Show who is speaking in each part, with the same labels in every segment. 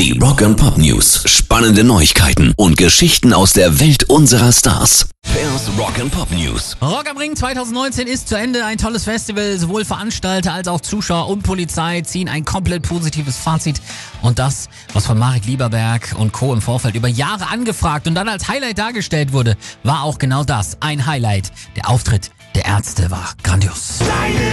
Speaker 1: Die Rock and Pop News. Spannende Neuigkeiten und Geschichten aus der Welt unserer Stars. Pairs Rock and Pop News.
Speaker 2: Rock am Ring 2019 ist zu Ende. Ein tolles Festival. Sowohl Veranstalter als auch Zuschauer und Polizei ziehen ein komplett positives Fazit. Und das, was von Marek Lieberberg und Co. im Vorfeld über Jahre angefragt und dann als Highlight dargestellt wurde, war auch genau das. Ein Highlight. Der Auftritt der Ärzte war grandios.
Speaker 3: Seine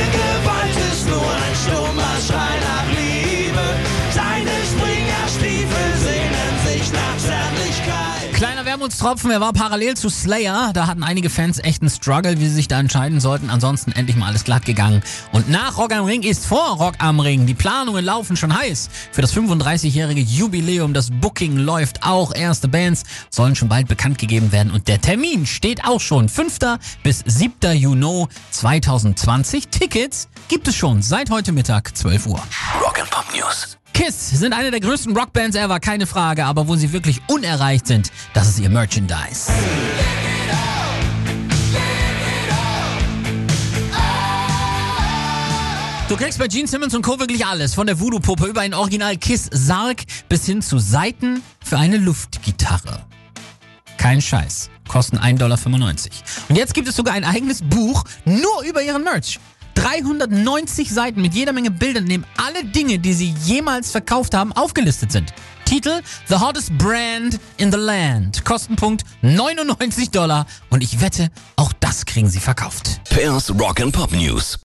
Speaker 2: Wermutstropfen, er war parallel zu Slayer. Da hatten einige Fans echt einen Struggle, wie sie sich da entscheiden sollten. Ansonsten endlich mal alles glatt gegangen. Und nach Rock am Ring ist vor Rock am Ring. Die Planungen laufen schon heiß. Für das 35-jährige Jubiläum, das Booking läuft auch. Erste Bands sollen schon bald bekannt gegeben werden. Und der Termin steht auch schon. 5. bis 7. Juni 2020. Tickets gibt es schon seit heute Mittag 12 Uhr.
Speaker 1: Rock and Pop News.
Speaker 2: Kiss sind eine der größten Rockbands ever, keine Frage, aber wo sie wirklich unerreicht sind, das ist ihr Merchandise. Du kriegst bei Gene Simmons und Co. wirklich alles. Von der Voodoo-Puppe über einen Original-Kiss-Sarg bis hin zu Saiten für eine Luftgitarre. Kein Scheiß. Kosten 1,95 Dollar. Und jetzt gibt es sogar ein eigenes Buch nur über ihren Merch. 390 Seiten mit jeder Menge Bildern, in dem alle Dinge, die sie jemals verkauft haben, aufgelistet sind. Titel The Hottest Brand in the Land. Kostenpunkt 99 Dollar. Und ich wette, auch das kriegen sie verkauft.
Speaker 1: Pairs Rock and Pop News.